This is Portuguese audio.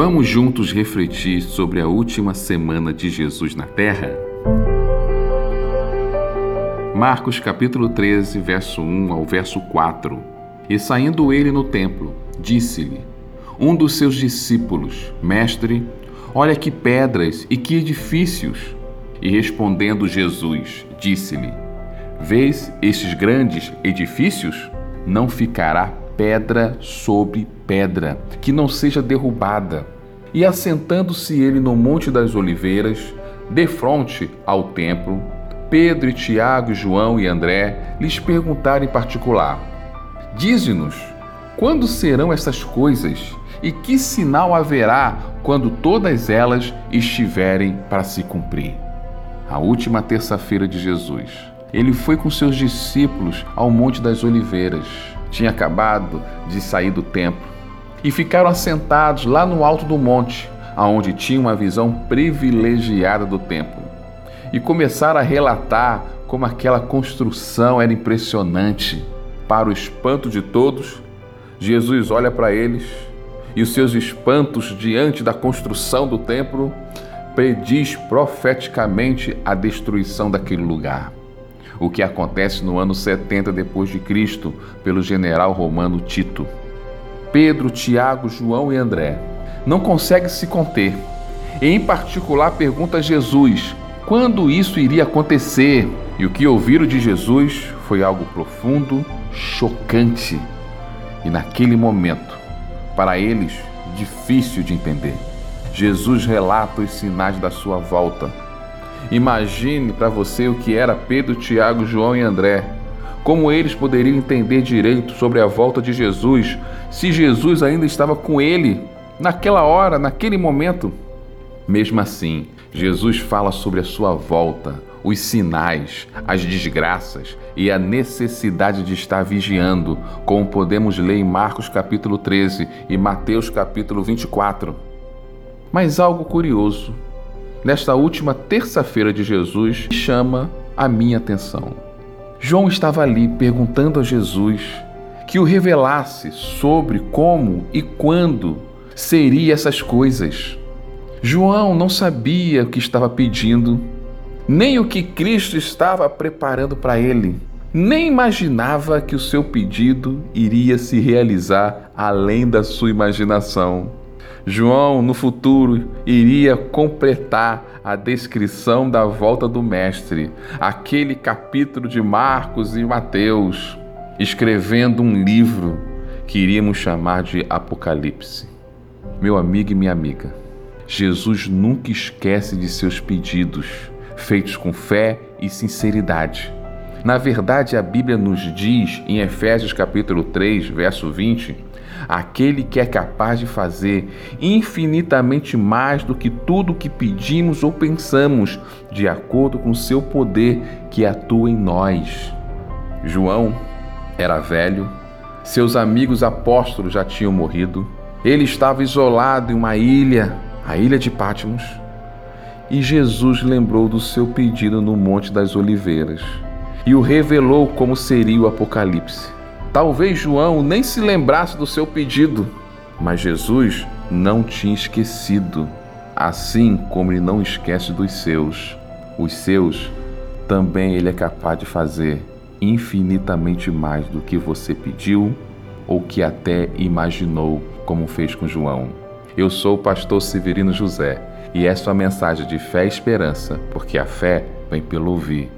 Vamos juntos refletir sobre a última semana de Jesus na Terra? Marcos capítulo 13, verso 1 ao verso 4. E saindo ele no templo, disse-lhe: Um dos seus discípulos, Mestre, olha que pedras e que edifícios. E respondendo Jesus, disse-lhe: Vês estes grandes edifícios? Não ficará pedra sobre pedra, que não seja derrubada. E assentando-se ele no Monte das Oliveiras, de frente ao templo, Pedro e Tiago, João e André lhes perguntaram em particular: Dize-nos, quando serão essas coisas e que sinal haverá quando todas elas estiverem para se cumprir? A última terça-feira de Jesus, ele foi com seus discípulos ao Monte das Oliveiras tinha acabado de sair do templo e ficaram assentados lá no alto do monte, aonde tinham uma visão privilegiada do templo. E começaram a relatar como aquela construção era impressionante. Para o espanto de todos, Jesus olha para eles e os seus espantos diante da construção do templo prediz profeticamente a destruição daquele lugar o que acontece no ano 70 depois de Cristo pelo general romano Tito. Pedro, Tiago, João e André não conseguem se conter. Em particular pergunta a Jesus quando isso iria acontecer. E o que ouviram de Jesus foi algo profundo, chocante e naquele momento, para eles, difícil de entender. Jesus relata os sinais da sua volta Imagine para você o que era Pedro, Tiago, João e André. Como eles poderiam entender direito sobre a volta de Jesus se Jesus ainda estava com ele naquela hora, naquele momento? Mesmo assim, Jesus fala sobre a sua volta, os sinais, as desgraças e a necessidade de estar vigiando, como podemos ler em Marcos capítulo 13 e Mateus capítulo 24. Mas algo curioso nesta última terça-feira de Jesus chama a minha atenção. João estava ali perguntando a Jesus que o revelasse sobre como e quando seriam essas coisas. João não sabia o que estava pedindo, nem o que Cristo estava preparando para ele, nem imaginava que o seu pedido iria se realizar além da sua imaginação. João, no futuro, iria completar a descrição da volta do Mestre, aquele capítulo de Marcos e Mateus, escrevendo um livro que iríamos chamar de Apocalipse. Meu amigo e minha amiga, Jesus nunca esquece de seus pedidos, feitos com fé e sinceridade. Na verdade, a Bíblia nos diz em Efésios capítulo 3, verso 20, aquele que é capaz de fazer infinitamente mais do que tudo que pedimos ou pensamos, de acordo com o seu poder que atua em nós. João era velho, seus amigos apóstolos já tinham morrido, ele estava isolado em uma ilha, a ilha de Patmos, e Jesus lembrou do seu pedido no Monte das Oliveiras e o revelou como seria o Apocalipse. Talvez João nem se lembrasse do seu pedido, mas Jesus não tinha esquecido, assim como ele não esquece dos seus. Os seus também ele é capaz de fazer infinitamente mais do que você pediu ou que até imaginou, como fez com João. Eu sou o pastor Severino José e essa é a mensagem de fé e esperança, porque a fé vem pelo ouvir.